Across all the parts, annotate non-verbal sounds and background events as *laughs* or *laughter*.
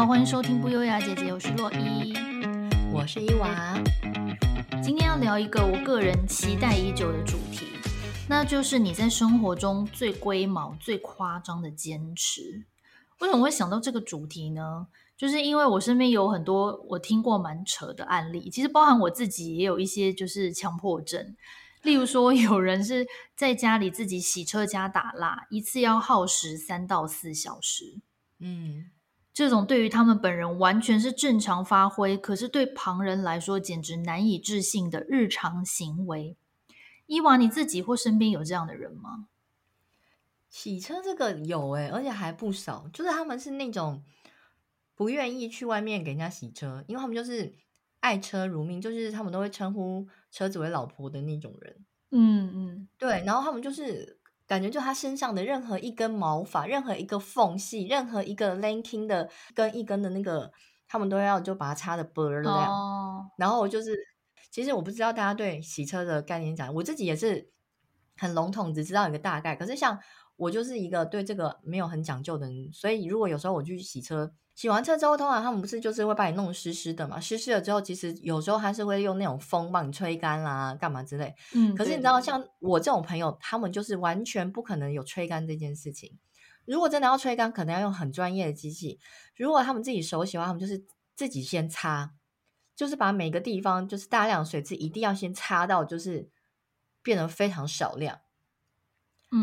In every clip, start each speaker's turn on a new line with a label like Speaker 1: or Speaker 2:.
Speaker 1: 好，欢迎收听不优雅姐姐，我是洛伊，
Speaker 2: 我是伊娃。
Speaker 1: 今天要聊一个我个人期待已久的主题，那就是你在生活中最龟毛、最夸张的坚持。为什么会想到这个主题呢？就是因为我身边有很多我听过蛮扯的案例，其实包含我自己也有一些就是强迫症。例如说，有人是在家里自己洗车加打蜡，一次要耗时三到四小时。嗯，这种对于他们本人完全是正常发挥，可是对旁人来说简直难以置信的日常行为。伊娃，你自己或身边有这样的人吗？
Speaker 2: 洗车这个有哎、欸，而且还不少。就是他们是那种不愿意去外面给人家洗车，因为他们就是。爱车如命，就是他们都会称呼车子为老婆的那种人。嗯嗯，对。然后他们就是感觉，就他身上的任何一根毛发、任何一个缝隙、任何一个 linking 的跟一根的那个，他们都要就把它擦得倍儿亮。哦。然后就是，其实我不知道大家对洗车的概念讲，我自己也是很笼统，只知道一个大概。可是像我就是一个对这个没有很讲究的人，所以如果有时候我去洗车。洗完车之后，通常他们不是就是会把你弄湿湿的嘛？湿湿了之后，其实有时候还是会用那种风帮你吹干啦，干嘛之类。嗯，可是你知道，像我这种朋友，他们就是完全不可能有吹干这件事情。如果真的要吹干，可能要用很专业的机器。如果他们自己手洗的话，他们就是自己先擦，就是把每个地方就是大量水渍一定要先擦到，就是变得非常少量。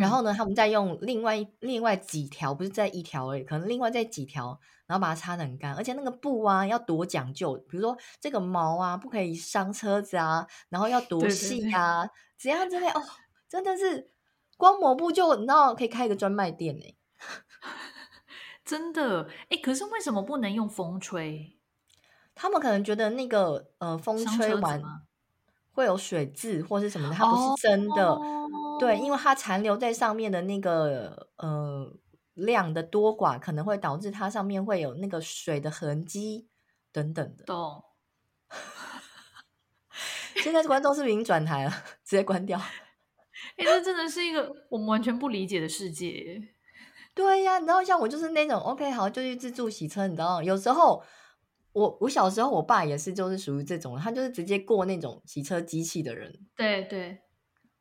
Speaker 2: 然后呢，他们再用另外另外几条，不是在一条而已，可能另外再几条，然后把它擦得很干。而且那个布啊，要多讲究，比如说这个毛啊，不可以伤车子啊，然后要多细啊，怎样之类哦，真的是光抹布就你知道可以开一个专卖店呢。*laughs*
Speaker 1: 真的哎，可是为什么不能用风吹？
Speaker 2: 他们可能觉得那个呃风吹完会有水渍或是什么的，它不是真的。哦对，因为它残留在上面的那个呃量的多寡，可能会导致它上面会有那个水的痕迹等等的。懂。*laughs* 现在观众是不是已经转台了？*laughs* 直接关掉。*laughs*
Speaker 1: 哎，这真的是一个我们完全不理解的世界。
Speaker 2: 对呀，然后像我就是那种 OK 好，就去自助洗车，你知道，有时候我我小时候我爸也是，就是属于这种，他就是直接过那种洗车机器的人。
Speaker 1: 对对。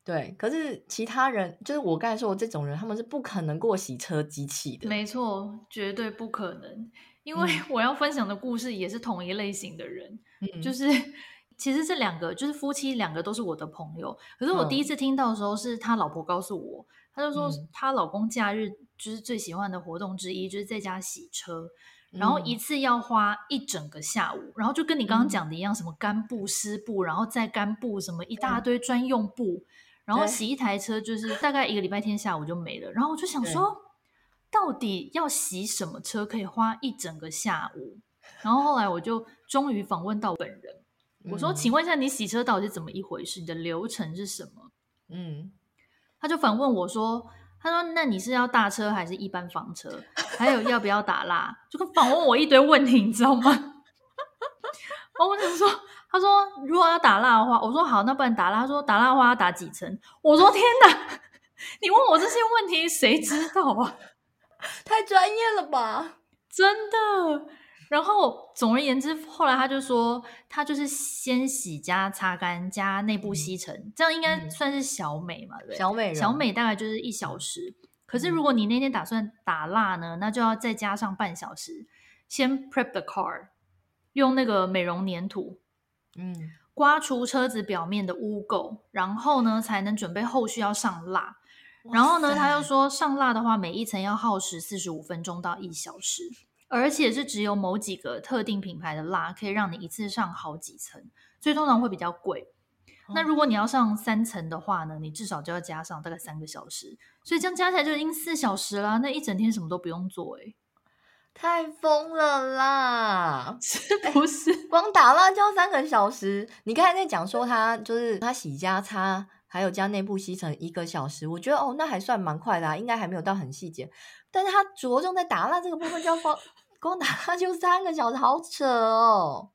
Speaker 2: 对，可是其他人就是我刚才说的这种人，他们是不可能过洗车机器的。
Speaker 1: 没错，绝对不可能。因为我要分享的故事也是同一类型的人，嗯、就是 *laughs* 其实这两个就是夫妻两个都是我的朋友。可是我第一次听到的时候，是他老婆告诉我，他就说他老公假日就是最喜欢的活动之一，就是在家洗车，然后一次要花一整个下午，然后就跟你刚刚讲的一样，什么干布、湿布，然后再干布，什么一大堆专用布。然后洗一台车就是大概一个礼拜天下午就没了，然后我就想说，到底要洗什么车可以花一整个下午？然后后来我就终于访问到本人，我说：“请问一下，你洗车到底是怎么一回事？你的流程是什么？”嗯，他就反问我说：“他说，那你是要大车还是一般房车？还有要不要打蜡？” *laughs* 就跟访问我一堆问题，你知道吗？*laughs* 然后我就说。他说：“如果要打蜡的话，我说好，那不然打蜡。他说打蜡的话要打几层？我说天哪，*laughs* 你问我这些问题，谁知道啊？*laughs*
Speaker 2: 太专业了吧，
Speaker 1: 真的。然后总而言之，后来他就说，他就是先洗加擦干加内部吸尘，嗯、这样应该算是小美嘛？对，
Speaker 2: 小美
Speaker 1: 小美大概就是一小时。可是如果你那天打算打蜡呢，那就要再加上半小时，先 prep the car，用那个美容粘土。”嗯，刮除车子表面的污垢，然后呢，才能准备后续要上蜡。然后呢，他又说上蜡的话，每一层要耗时四十五分钟到一小时，而且是只有某几个特定品牌的蜡可以让你一次上好几层，所以通常会比较贵。那如果你要上三层的话呢，你至少就要加上大概三个小时，所以这样加起来就已经四小时啦。那一整天什么都不用做，欸，
Speaker 2: 太疯了啦！
Speaker 1: 是不是？*laughs* 欸、
Speaker 2: 光打蜡就要三个小时？你刚才在讲说他就是他洗加擦，还有加内部吸尘一个小时，我觉得哦，那还算蛮快的，啊，应该还没有到很细节。但是他着重在打蜡这个部分，就要光光打蜡就三个小时，好扯哦！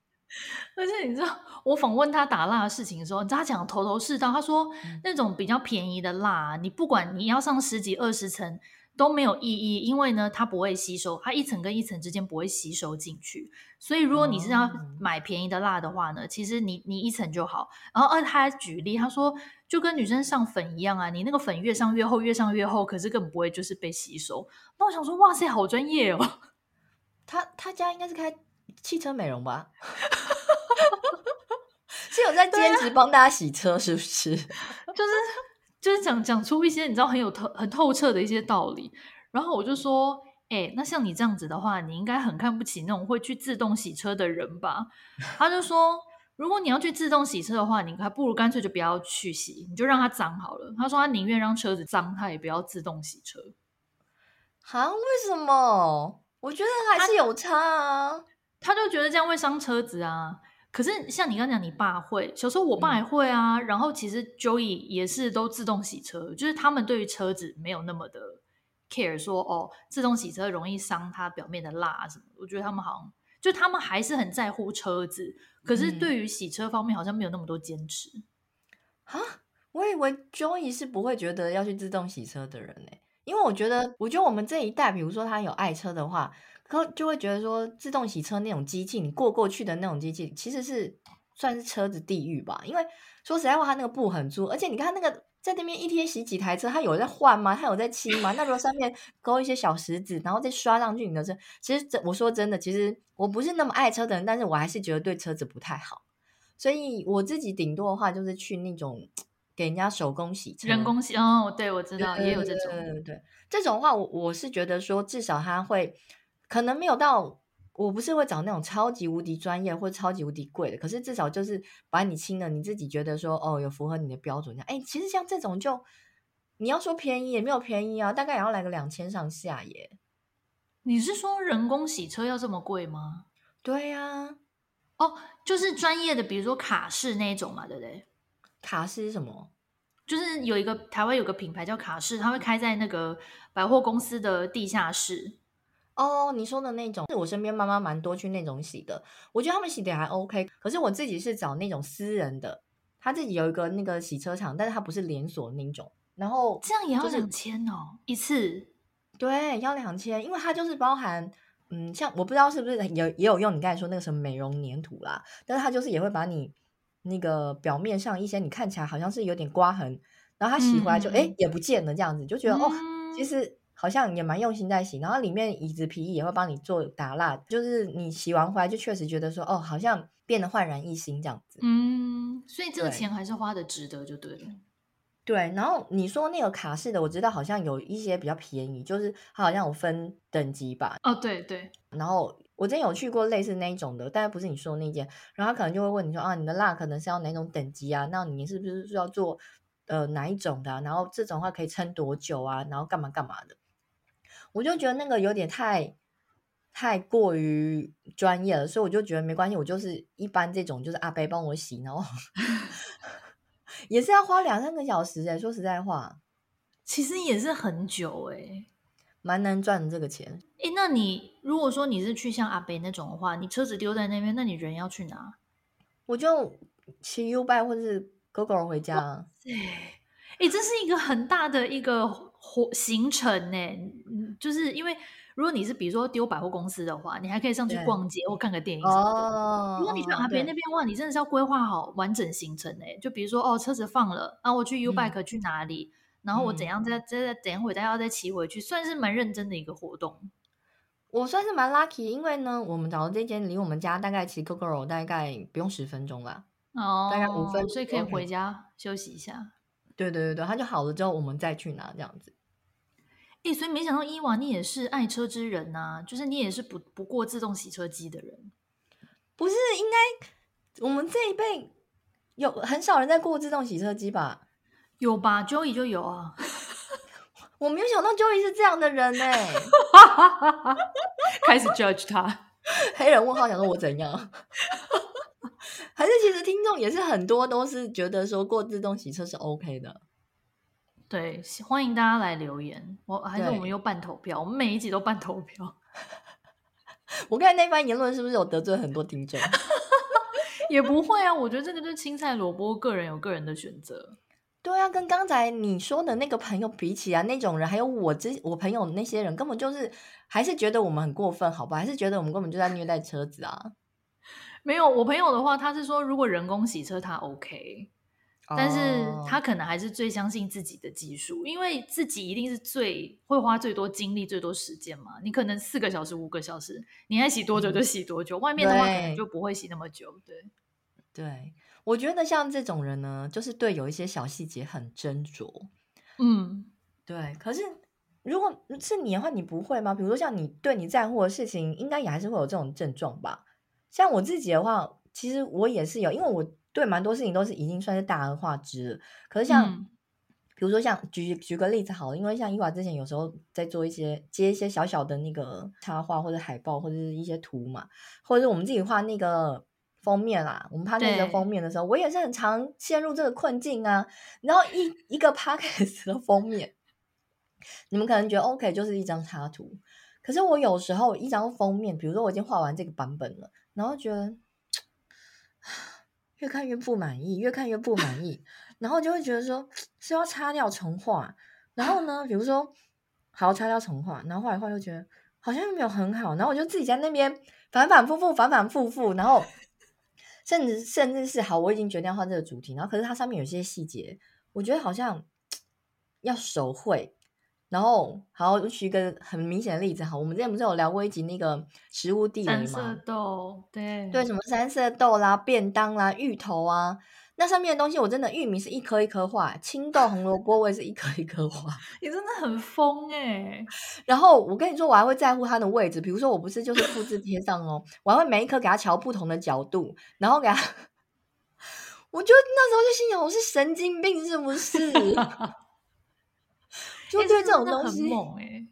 Speaker 1: 而且你知道，我访问他打蜡的事情的时候，他讲头头是道。他说，那种比较便宜的蜡，你不管你要上十几二十层。都没有意义，因为呢，它不会吸收，它一层跟一层之间不会吸收进去。所以，如果你是要买便宜的蜡的话呢，其实你你一层就好。然后，呃，他还举例，他说就跟女生上粉一样啊，你那个粉越上越厚，越上越厚，可是根本不会就是被吸收。那我想说，哇塞，好专业哦！*laughs*
Speaker 2: 他他家应该是开汽车美容吧？*laughs* 是有在兼职帮大家洗车，是不是？*laughs*
Speaker 1: 就是。就是讲讲出一些你知道很有透很透彻的一些道理，然后我就说，哎、欸，那像你这样子的话，你应该很看不起那种会去自动洗车的人吧？他就说，如果你要去自动洗车的话，你还不如干脆就不要去洗，你就让它脏好了。他说他宁愿让车子脏，他也不要自动洗车。
Speaker 2: 啊？为什么？我觉得还是有差啊。
Speaker 1: 他，他就觉得这样会伤车子啊。可是像你刚刚讲，你爸会，小时候我爸也会啊。嗯、然后其实 Joey 也是都自动洗车，就是他们对于车子没有那么的 care，说哦，自动洗车容易伤它表面的蜡什么。我觉得他们好像就他们还是很在乎车子，可是对于洗车方面好像没有那么多坚持。
Speaker 2: 啊、嗯，我以为 Joey 是不会觉得要去自动洗车的人呢，因为我觉得，我觉得我们这一代，比如说他有爱车的话。就会觉得说，自动洗车那种机器，你过过去的那种机器，其实是算是车子地狱吧。因为说实在话，它那个布很粗，而且你看那个在那边一天洗几台车，它有在换吗？它有在清吗？那如果上面勾一些小石子，然后再刷上去你的车，其实这我说真的，其实我不是那么爱车的人，但是我还是觉得对车子不太好。所以我自己顶多的话，就是去那种给人家手工洗车，
Speaker 1: 人工洗哦，对，我知道也有这种，
Speaker 2: 对对对，这种的话，我我是觉得说，至少它会。可能没有到，我不是会找那种超级无敌专业或超级无敌贵的，可是至少就是把你清了，你自己觉得说哦，有符合你的标准。哎，其实像这种就你要说便宜也没有便宜啊，大概也要来个两千上下耶。
Speaker 1: 你是说人工洗车要这么贵吗？
Speaker 2: 对呀、啊，
Speaker 1: 哦，就是专业的，比如说卡式那种嘛，对不对？
Speaker 2: 卡式是什么？
Speaker 1: 就是有一个台湾有个品牌叫卡式，它会开在那个百货公司的地下室。
Speaker 2: 哦，你说的那种是我身边妈妈蛮多去那种洗的，我觉得他们洗的也还 OK。可是我自己是找那种私人的，他自己有一个那个洗车场，但是他不是连锁那种。然后
Speaker 1: 这样也要两千哦，一次。
Speaker 2: 对，要两千，因为它就是包含，嗯，像我不知道是不是有也有用你刚才说那个什么美容粘土啦，但是它就是也会把你那个表面上一些你看起来好像是有点刮痕，然后它洗回来就哎、嗯、也不见了这样子，就觉得、嗯、哦，其实。好像也蛮用心在洗，然后里面椅子皮也会帮你做打蜡，就是你洗完回来就确实觉得说，哦，好像变得焕然一新这样子。
Speaker 1: 嗯，所以这个钱还是花的值得，就对了。
Speaker 2: 对，然后你说那个卡式的，我知道好像有一些比较便宜，就是它好像有分等级吧。
Speaker 1: 哦，对对。
Speaker 2: 然后我之前有去过类似那一种的，但是不是你说的那件，然后他可能就会问你说，啊，你的蜡可能是要哪种等级啊？那你是不是要做呃哪一种的啊？然后这种的话可以撑多久啊？然后干嘛干嘛的。我就觉得那个有点太太过于专业了，所以我就觉得没关系，我就是一般这种，就是阿伯帮我洗，然后 *laughs* 也是要花两三个小时哎，说实在话，
Speaker 1: 其实也是很久哎，
Speaker 2: 蛮难赚的这个钱。
Speaker 1: 哎，那你如果说你是去像阿伯那种的话，你车子丢在那边，那你人要去哪？
Speaker 2: 我就骑 U-Bike 或者是 Gogoro 回家。
Speaker 1: 对，哎，这是一个很大的一个。活行程呢，嗯，就是因为如果你是比如说丢百货公司的话，你还可以上去逛街或看个电影什么的。哦，如果你去阿伯那边的话，你真的是要规划好完整行程呢。就比如说哦，车子放了，然后我去 U Bike 去哪里，嗯、然后我怎样再再怎样回再要再骑回去，算是蛮认真的一个活动。
Speaker 2: 我算是蛮 lucky，因为呢，我们找的这间离我们家大概骑 Gogoro 大概不用十分钟吧，哦，大概五分钟，
Speaker 1: 所以可以回家休息一下。
Speaker 2: 对对对对，他就好了之后，我们再去拿这样子。
Speaker 1: 哎，所以没想到伊娃你也是爱车之人呐、啊，就是你也是不不过自动洗车机的人，
Speaker 2: 不是？应该我们这一辈有很少人在过自动洗车机吧？
Speaker 1: 有吧？Joey 就有啊。*laughs*
Speaker 2: 我没有想到 Joey 是这样的人呢 *laughs* *laughs*
Speaker 1: 开始 judge 他，
Speaker 2: 黑人问号，想说我怎样？还是其实听众也是很多都是觉得说过自动洗车是 OK 的，
Speaker 1: 对，欢迎大家来留言。我还是我们又办投票，我们每一集都办投票。*laughs*
Speaker 2: 我看那番言论是不是有得罪很多听众？*laughs*
Speaker 1: 也不会啊，我觉得这个就是青菜萝卜，个人有个人的选择。
Speaker 2: 对啊，跟刚才你说的那个朋友比起啊，那种人还有我之我朋友那些人，根本就是还是觉得我们很过分，好吧？还是觉得我们根本就在虐待车子啊？
Speaker 1: 没有，我朋友的话，他是说如果人工洗车他 OK，但是他可能还是最相信自己的技术，因为自己一定是最会花最多精力、最多时间嘛。你可能四个小时、五个小时，你爱洗多久就洗多久，嗯、外面的话可能就不会洗那么久。对，
Speaker 2: 对。我觉得像这种人呢，就是对有一些小细节很斟酌。
Speaker 1: 嗯，
Speaker 2: 对。可是如果是你的话，你不会吗？比如说像你对你在乎的事情，应该也还是会有这种症状吧？像我自己的话，其实我也是有，因为我对蛮多事情都是已经算是大而化之了。可是像，嗯、比如说像举举个例子好了，因为像伊娃之前有时候在做一些接一些小小的那个插画或者海报或者是一些图嘛，或者是我们自己画那个。封面啦，我们拍那个封面的时候，我也是很常陷入这个困境啊。然后一一个 podcast 的封面，你们可能觉得 OK，就是一张插图。可是我有时候一张封面，比如说我已经画完这个版本了，然后觉得越看越不满意，越看越不满意，然后就会觉得说是要擦掉重画。然后呢，比如说好擦掉重画，然后画一画又觉得好像又没有很好，然后我就自己在那边反反复复，反反复复，然后。甚至甚至是好，我已经决定要换这个主题，然后可是它上面有些细节，我觉得好像要手绘。然后好，我举一个很明显的例子，哈，我们之前不是有聊过一集那个食物地雷吗？
Speaker 1: 三色豆，对
Speaker 2: 对，什么三色豆啦、便当啦、芋头啊。那上面的东西我真的玉米是一颗一颗画，青豆红萝卜我也是一颗一颗画，*laughs*
Speaker 1: 你真的很疯哎、欸！*laughs*
Speaker 2: 然后我跟你说，我还会在乎它的位置，比如说我不是就是复制贴上哦，我还会每一颗给它调不同的角度，然后给它，*laughs* 我就那时候就心想，我是神经病是不是？就对这种东西、欸猛欸、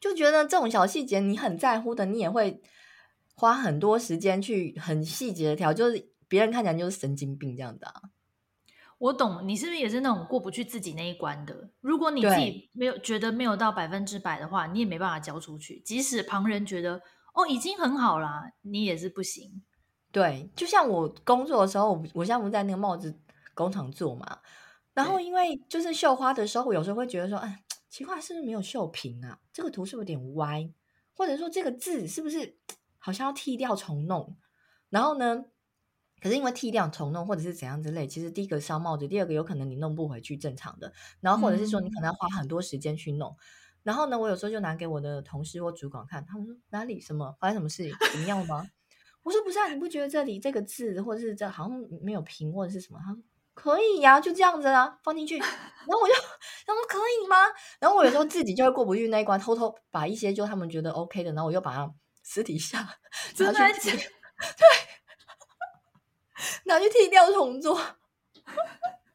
Speaker 2: 就觉得这种小细节你很在乎的，你也会花很多时间去很细节的调，就是。别人看起来就是神经病这样的啊，
Speaker 1: 我懂，你是不是也是那种过不去自己那一关的？如果你自己没有觉得没有到百分之百的话，你也没办法交出去。即使旁人觉得哦已经很好啦，你也是不行。
Speaker 2: 对，就像我工作的时候，我现在不在那个帽子工厂做嘛，然后因为就是绣花的时候，我有时候会觉得说，哎，奇怪，是不是没有绣平啊？这个图是不是有点歪？或者说这个字是不是好像要剃掉重弄？然后呢？可是因为剃掉重弄或者是怎样之类，其实第一个烧帽子，第二个有可能你弄不回去正常的，然后或者是说你可能要花很多时间去弄。嗯、然后呢，我有时候就拿给我的同事或主管看，他们说哪里什么发生什么事怎么样吗？*laughs* 我说不是啊，你不觉得这里这个字或者是这好像没有平或者是什么？他说可以呀、啊，就这样子啊，放进去。然后我就他说可以吗？然后我有时候自己就会过不去那一关，偷偷把一些就他们觉得 OK 的，然后我又把它私底下拿去 *laughs* 对。拿去剃掉重做，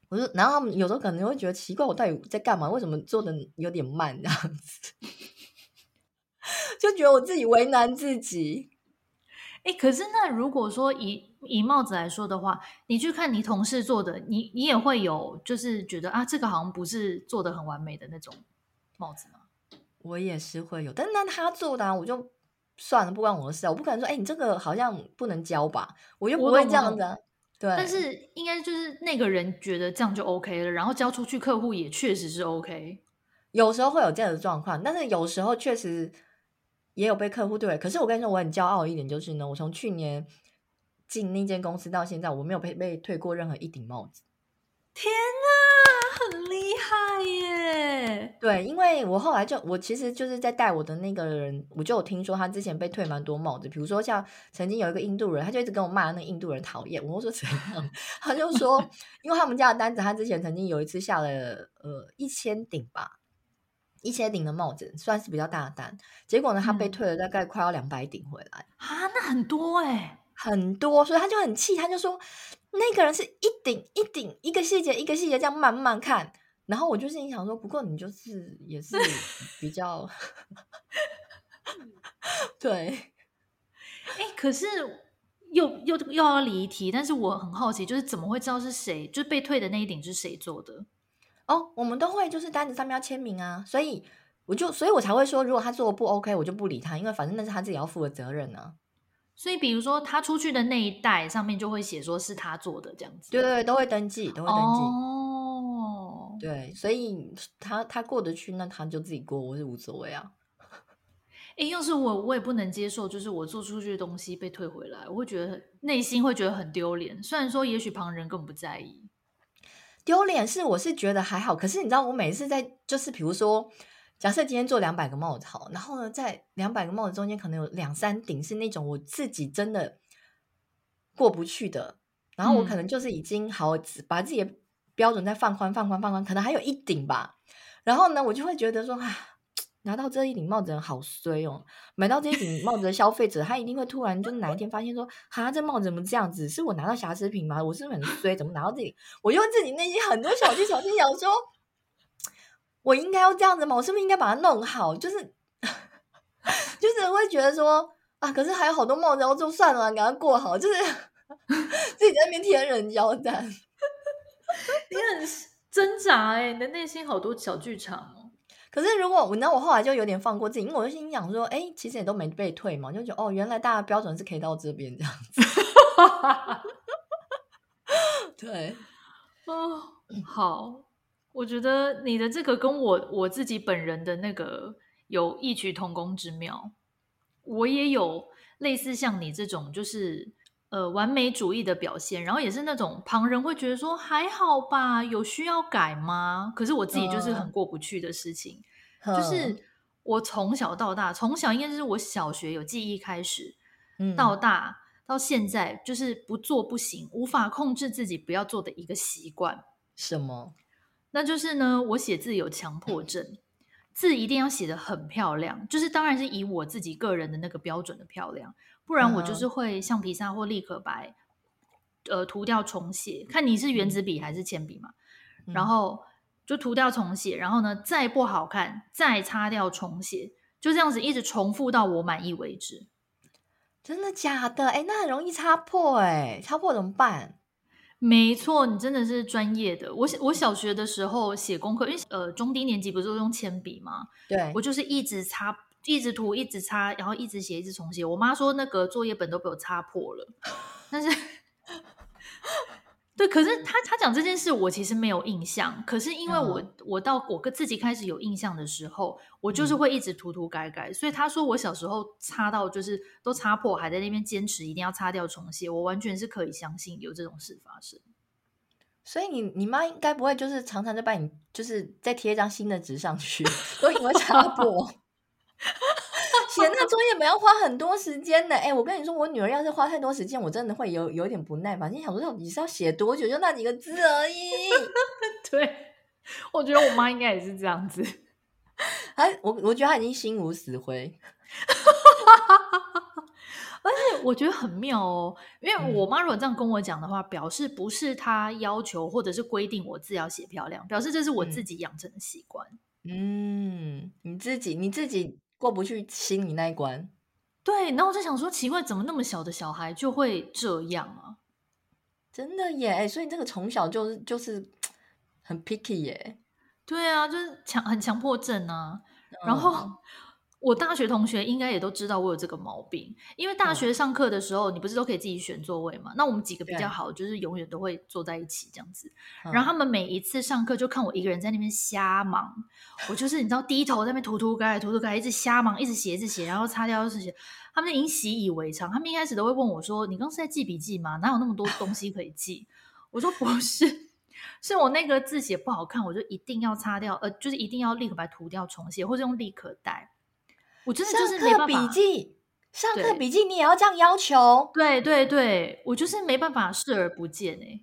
Speaker 2: 我就，然后他们有时候可能会觉得奇怪，我到底在干嘛？为什么做的有点慢这样子？*laughs* 就觉得我自己为难自己。
Speaker 1: 哎，可是那如果说以以帽子来说的话，你去看你同事做的，你你也会有就是觉得啊，这个好像不是做的很完美的那种帽子吗？
Speaker 2: 我也是会有，但是那他做的啊，我就。算了，不关我的事啊！我不可能说，哎、欸，你这个好像不能交吧？我又不会这样子、啊。对，
Speaker 1: 但是应该就是那个人觉得这样就 OK 了，然后交出去，客户也确实是 OK。
Speaker 2: 有时候会有这样的状况，但是有时候确实也有被客户对。可是我跟你说，我很骄傲的一点就是呢，我从去年进那间公司到现在，我没有被被退过任何一顶帽子。
Speaker 1: 天哪，很厉害耶！
Speaker 2: 对，因为我后来就我其实就是在带我的那个人，我就有听说他之前被退蛮多帽子，比如说像曾经有一个印度人，他就一直跟我骂那个印度人讨厌，我说怎样？*laughs* 他就说，因为他们家的单子，他之前曾经有一次下了呃一千顶吧，一千顶的帽子算是比较大的单，结果呢，他被退了大概快要两百顶回来
Speaker 1: 啊，那很多哎、欸，
Speaker 2: 很多，所以他就很气，他就说。那个人是一顶一顶一个细节一个细节这样慢慢看，然后我就心里想说，不过你就是也是 *laughs* 比较 *laughs* 对，
Speaker 1: 哎、欸，可是又又又要离题，但是我很好奇，就是怎么会知道是谁？就是被退的那一顶是谁做的？
Speaker 2: 哦，我们都会就是单子上面要签名啊，所以我就所以我才会说，如果他做的不 OK，我就不理他，因为反正那是他自己要负的责任呢、啊。
Speaker 1: 所以，比如说他出去的那一袋上面就会写说是他做的这样子。
Speaker 2: 对对对，都会登记，都会登记。
Speaker 1: 哦，
Speaker 2: 对，所以他他过得去，那他就自己过，我是无所谓啊。*laughs*
Speaker 1: 哎，要是我，我也不能接受，就是我做出去的东西被退回来，我会觉得内心会觉得很丢脸。虽然说，也许旁人根本不在意，
Speaker 2: 丢脸是我是觉得还好。可是你知道，我每次在就是比如说，假设今天做两百个帽子好，然后呢，在两百个帽子中间可能有两三顶是那种我自己真的过不去的，然后我可能就是已经好把自己的标准再放宽、放宽、放宽，可能还有一顶吧。然后呢，我就会觉得说啊。拿到这一顶帽子人好衰哦！买到这一顶帽子的消费者，他一定会突然就哪一天发现说：“哈，这帽子怎么这样子？是我拿到瑕疵品吗？我是不是很衰？怎么拿到这里？我用自己内心很多小气、小心，想说，我应该要这样子吗？我是不是应该把它弄好？就是，*laughs* 就是会觉得说啊，可是还有好多梦，然后就，算了，给它过好，就是 *laughs* 自己在那边天人交战，*laughs*
Speaker 1: 你很挣扎哎、欸，你的内心好多小剧场。
Speaker 2: 可是如果我，那我后来就有点放过自己，因为我就心想说，哎、欸，其实也都没被退嘛，就觉得哦，原来大家标准是可以到这边这样子。对，
Speaker 1: 哦，好，我觉得你的这个跟我我自己本人的那个有异曲同工之妙。我也有类似像你这种，就是呃完美主义的表现，然后也是那种旁人会觉得说还好吧，有需要改吗？可是我自己就是很过不去的事情。嗯就是我从小到大，从小应该就是我小学有记忆开始，嗯，到大到现在，就是不做不行，无法控制自己不要做的一个习惯。
Speaker 2: 什么？
Speaker 1: 那就是呢，我写字有强迫症，字一定要写得很漂亮，就是当然是以我自己个人的那个标准的漂亮，不然我就是会橡皮擦或立可白，呃，涂掉重写，看你是原子笔还是铅笔嘛，嗯，然后。就涂掉重写，然后呢，再不好看，再擦掉重写，就这样子一直重复到我满意为止。
Speaker 2: 真的假的？哎，那很容易擦破哎，擦破怎么办？
Speaker 1: 没错，你真的是专业的。我我小学的时候写功课，因为呃中低年级不是都用铅笔吗？
Speaker 2: 对，
Speaker 1: 我就是一直擦，一直涂，一直擦，然后一直写，一直重写。我妈说那个作业本都被我擦破了，但是。对，可是他他讲这件事，我其实没有印象。可是因为我、嗯、我到我跟自己开始有印象的时候，我就是会一直涂涂改改。所以他说我小时候擦到就是都擦破，还在那边坚持一定要擦掉重写，我完全是可以相信有这种事发生。
Speaker 2: 所以你你妈应该不会就是常常在把你就是再贴一张新的纸上去，*laughs* 都因为擦破。*laughs* 写那作业本要花很多时间的，哎，我跟你说，我女儿要是花太多时间，我真的会有有点不耐烦。你想说，你是要写多久？就那几个字而已。*laughs*
Speaker 1: 对，我觉得我妈应该也是这样子。
Speaker 2: 哎，我我觉得她已经心如死灰。*laughs*
Speaker 1: 而且我觉得很妙哦，因为我妈如果这样跟我讲的话，表示不是她要求或者是规定我字要写漂亮，表示这是我自己养成的习惯。
Speaker 2: 嗯，你自己你自己。过不去心里那一关，
Speaker 1: 对，然后我就想说，奇怪，怎么那么小的小孩就会这样啊？
Speaker 2: 真的耶！所以你这个从小就是就是很 picky 耶。
Speaker 1: 对啊，就是强很强迫症啊，然后。嗯我大学同学应该也都知道我有这个毛病，因为大学上课的时候，你不是都可以自己选座位嘛？那我们几个比较好，就是永远都会坐在一起这样子。然后他们每一次上课就看我一个人在那边瞎忙，我就是你知道低头在那边涂涂改改涂涂改改，一直瞎忙，一直写一直写，然后擦掉一直写。他们就已经习以为常，他们一开始都会问我说：“你刚刚是在记笔记吗？哪有那么多东西可以记？”我说：“不是，是我那个字写不好看，我就一定要擦掉，呃，就是一定要立刻把它涂掉重写，或者用立可带。”我真的就是没办法。上课笔记，
Speaker 2: 上课笔记你也要这样要求？
Speaker 1: 对对对，我就是没办法视而不见哎。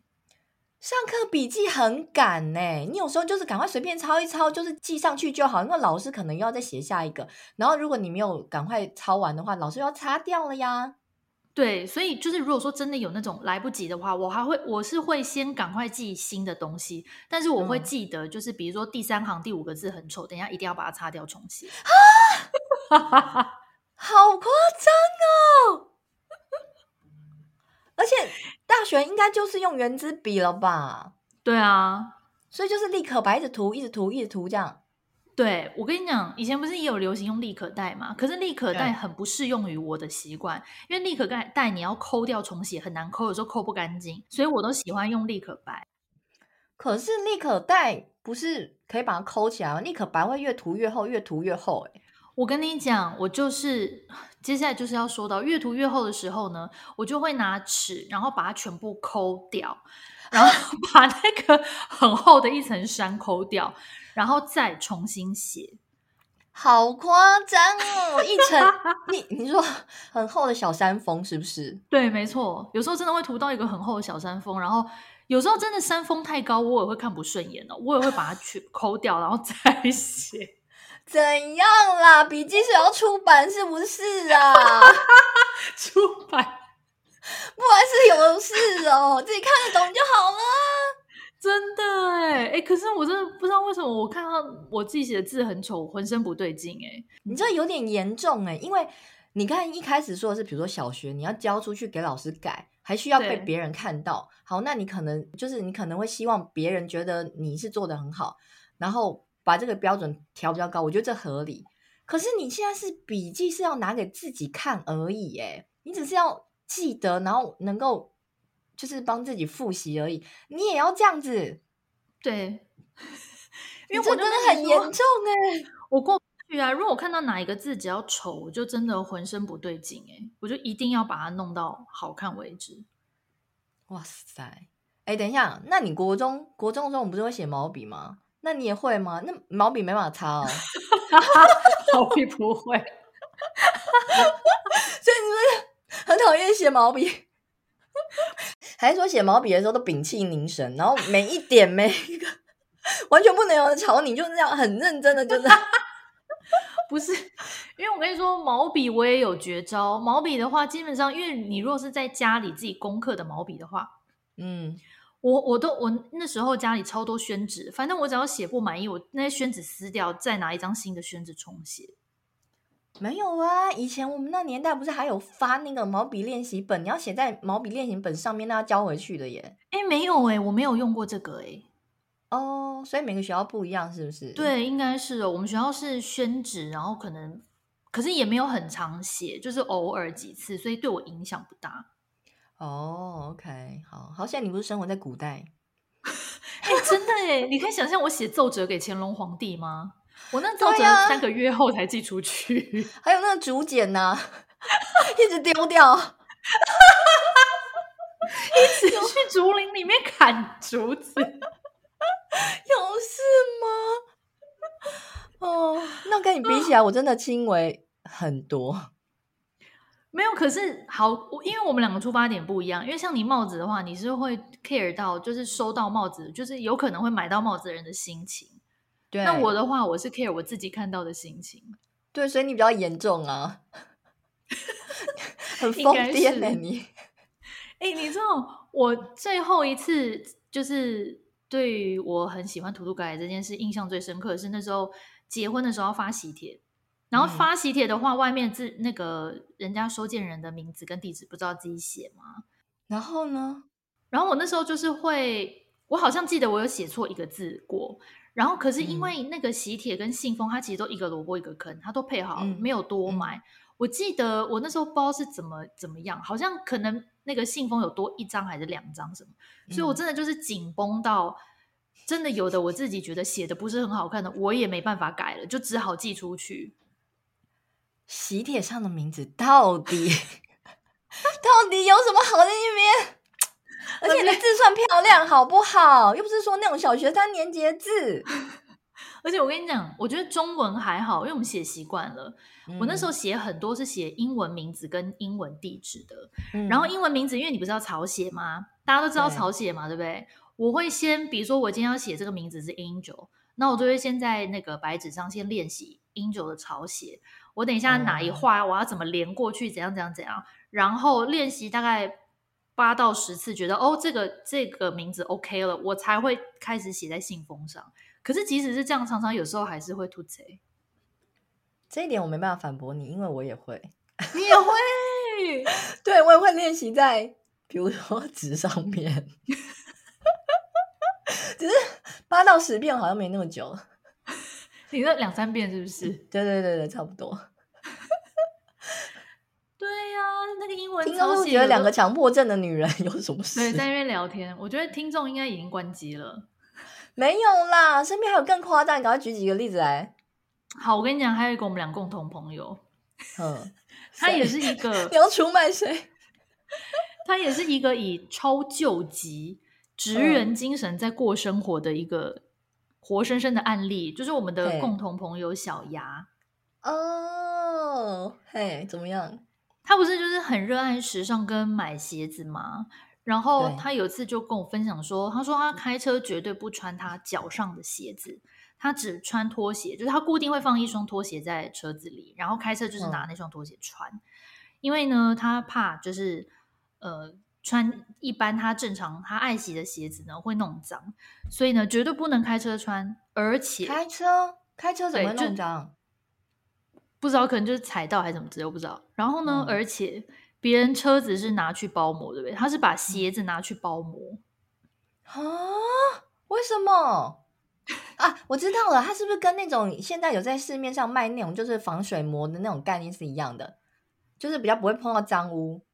Speaker 2: 上课笔记很赶哎，你有时候就是赶快随便抄一抄，就是记上去就好。因为老师可能要再写下一个，然后如果你没有赶快抄完的话，老师要擦掉了呀。
Speaker 1: 对，所以就是如果说真的有那种来不及的话，我还会我是会先赶快记新的东西，但是我会记得，就是比如说第三行第五个字很丑，等一下一定要把它擦掉重写。
Speaker 2: 哈哈，*laughs* 好夸张哦！*laughs* 而且大学应该就是用圆珠笔了吧？
Speaker 1: 对啊，
Speaker 2: 所以就是立可白，一直涂，一直涂，一直涂这样。
Speaker 1: 对，我跟你讲，以前不是也有流行用立可带嘛？可是立可带很不适用于我的习惯，因为立可带你要抠掉重写很难抠，有时候抠不干净，所以我都喜欢用立可白。
Speaker 2: 可是立可带不是可以把它抠起来吗？立可白会越涂越厚，越涂越厚。哎，
Speaker 1: 我跟你讲，我就是接下来就是要说到越涂越厚的时候呢，我就会拿尺，然后把它全部抠掉，然后 *laughs* 把那个很厚的一层山抠掉，然后再重新写。
Speaker 2: 好夸张哦！一层，*laughs* 你你说很厚的小山峰是不是？
Speaker 1: 对，没错。有时候真的会涂到一个很厚的小山峰，然后有时候真的山峰太高，我也会看不顺眼哦，我也会把它去抠掉，然后再写。
Speaker 2: 怎样啦？笔记是要出版是不是啊？*laughs*
Speaker 1: 出版，
Speaker 2: 不然是有事哦，*laughs* 自己看得懂就好了。
Speaker 1: 真的哎哎，可是我真的不知道为什么我看到我自己写的字很丑，浑身不对劲哎。
Speaker 2: 你这有点严重哎，因为你看一开始说的是，比如说小学你要交出去给老师改，还需要被别人看到。好，那你可能就是你可能会希望别人觉得你是做的很好，然后把这个标准调比较高，我觉得这合理。可是你现在是笔记是要拿给自己看而已哎，你只是要记得，然后能够。就是帮自己复习而已，你也要这样子，
Speaker 1: 对，*laughs*
Speaker 2: 因为我真的很严重哎，
Speaker 1: 我过不去啊。如果我看到哪一个字只要丑，我就真的浑身不对劲哎，我就一定要把它弄到好看为止。
Speaker 2: 哇塞，哎，等一下，那你国中国中的时候，我们不是会写毛笔吗？那你也会吗？那毛笔没办法擦哦，*laughs*
Speaker 1: 毛笔不会，*laughs*
Speaker 2: 所以你是很讨厌写毛笔。*laughs* 还是说写毛笔的时候都屏气凝神，然后每一点每一个完全不能有人吵你，就这样很认真的，就是
Speaker 1: 不是？因为我跟你说，毛笔我也有绝招。毛笔的话，基本上，因为你若是在家里自己攻克的毛笔的话，嗯，我我都我那时候家里超多宣纸，反正我只要写不满意，我那些宣纸撕掉，再拿一张新的宣纸重写。
Speaker 2: 没有啊，以前我们那年代不是还有发那个毛笔练习本，你要写在毛笔练习本上面，那要交回去的耶。
Speaker 1: 哎，没有哎，我没有用过这个哎。
Speaker 2: 哦，所以每个学校不一样，是不是？
Speaker 1: 对，应该是哦。我们学校是宣纸，然后可能，可是也没有很常写，就是偶尔几次，所以对我影响不大。
Speaker 2: 哦，OK，好，好像你不是生活在古代？*laughs*
Speaker 1: 哎，真的哎，你可以想象我写奏折给乾隆皇帝吗？我那奏折三个月后才寄出去，
Speaker 2: 啊、*laughs* 还有那个竹简呢、啊，*laughs* 一直丢掉，
Speaker 1: 一直去竹林里面砍竹子，
Speaker 2: 有事吗？哦，那跟你比起来，我真的轻微很多。
Speaker 1: 没有，可是好，因为我们两个出发点不一样。因为像你帽子的话，你是会 care 到，就是收到帽子，就是有可能会买到帽子的人的心情。对，那我的话，我是 care 我自己看到的心情。
Speaker 2: 对，所以你比较严重啊，*laughs* 很疯癫呢你。
Speaker 1: 哎、*laughs* 欸，你知道我最后一次就是对于我很喜欢涂涂改改这件事印象最深刻是那时候结婚的时候要发喜帖，然后发喜帖的话，嗯、外面字那个人家收件人的名字跟地址不知道自己写吗？
Speaker 2: 然后呢？
Speaker 1: 然后我那时候就是会，我好像记得我有写错一个字过。然后，可是因为那个喜帖跟信封，它其实都一个萝卜一个坑，它都配好了，没有多买。我记得我那时候不知道是怎么怎么样，好像可能那个信封有多一张还是两张什么，所以我真的就是紧绷到，真的有的我自己觉得写的不是很好看的，我也没办法改了，就只好寄出去。
Speaker 2: 喜帖上的名字到底 *laughs* 到底有什么好在那边？而且你的字算漂亮，好不好？又不是说那种小学三年级的字。*laughs*
Speaker 1: 而且我跟你讲，我觉得中文还好，因为我们写习惯了。嗯、我那时候写很多是写英文名字跟英文地址的。嗯、然后英文名字，因为你不是要草写吗？大家都知道草写嘛，对，对不对？我会先，比如说我今天要写这个名字是 Angel，那我就会先在那个白纸上先练习 Angel 的抄写。我等一下哪一画我要怎么连过去，怎样怎样怎样，然后练习大概。八到十次，觉得哦，这个这个名字 OK 了，我才会开始写在信封上。可是即使是这样，常常有时候还是会吐贼。
Speaker 2: 这一点我没办法反驳你，因为我也会。*laughs*
Speaker 1: 你也会？
Speaker 2: 对，我也会练习在，比如说纸上面。*laughs* 只是八到十遍好像没那么久。
Speaker 1: 你那两三遍是不是？
Speaker 2: 对对对对，差不多。*laughs*
Speaker 1: 对呀那个英文
Speaker 2: 听众觉得两个强迫症的女人 *laughs* 有什么事？
Speaker 1: 对，在那边聊天，我觉得听众应该已经关机了。
Speaker 2: 没有啦，身边还有更夸张，你赶快举几个例子来。
Speaker 1: 好，我跟你讲，还有一个我们俩共同朋友，
Speaker 2: 嗯，*laughs*
Speaker 1: 他也是一个，
Speaker 2: 你要出卖谁？
Speaker 1: 他也是一个以超救急、职人精神在过生活的一个活生生的案例，嗯、就是我们的共同朋友小牙。
Speaker 2: 哦，嘿，怎么样？
Speaker 1: 他不是就是很热爱时尚跟买鞋子吗？然后他有一次就跟我分享说，他说他开车绝对不穿他脚上的鞋子，他只穿拖鞋，就是他固定会放一双拖鞋在车子里，然后开车就是拿那双拖鞋穿，嗯、因为呢，他怕就是呃穿一般他正常他爱洗的鞋子呢会弄脏，所以呢绝对不能开车穿，而且
Speaker 2: 开车开车怎么弄脏？
Speaker 1: 不知道可能就是踩到还是怎么之类，我不知道。然后呢，嗯、而且。别人车子是拿去包膜，对不对？他是把鞋子拿去包膜
Speaker 2: 啊？为什么啊？我知道了，他是不是跟那种现在有在市面上卖那种就是防水膜的那种概念是一样的？就是比较不会碰到脏污。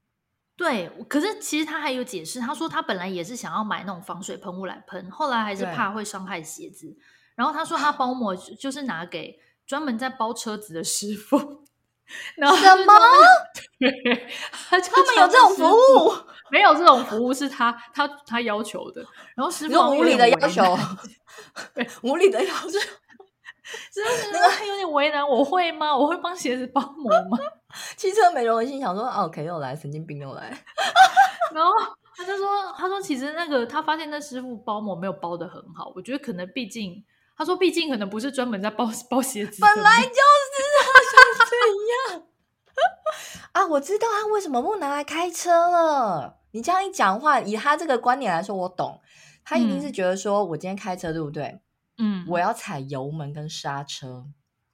Speaker 1: 对，可是其实他还有解释，他说他本来也是想要买那种防水喷雾来喷，后来还是怕会伤害鞋子。然后他说他包膜就是拿给专门在包车子的师傅。
Speaker 2: 然后什么？他他们有这种服务？
Speaker 1: 没有这种服务，是他他他要求的。然后师傅
Speaker 2: 无理的要求，*laughs* 对，无理的要求，*laughs*
Speaker 1: 真的那个有点为难。我会吗？我会帮鞋子包膜吗？*laughs*
Speaker 2: 汽车美容人心想说：“OK，又来神经病又来。*laughs* ”
Speaker 1: 然后他就说：“他说其实那个他发现那师傅包膜没有包的很好。我觉得可能毕竟他说毕竟可能不是专门在包包鞋子，
Speaker 2: 本来就是。”啊，像这样啊？我知道他为什么不拿来开车了。你这样一讲话，以他这个观点来说，我懂。他一定是觉得说，我今天开车对不对？嗯，我要踩油门跟刹车。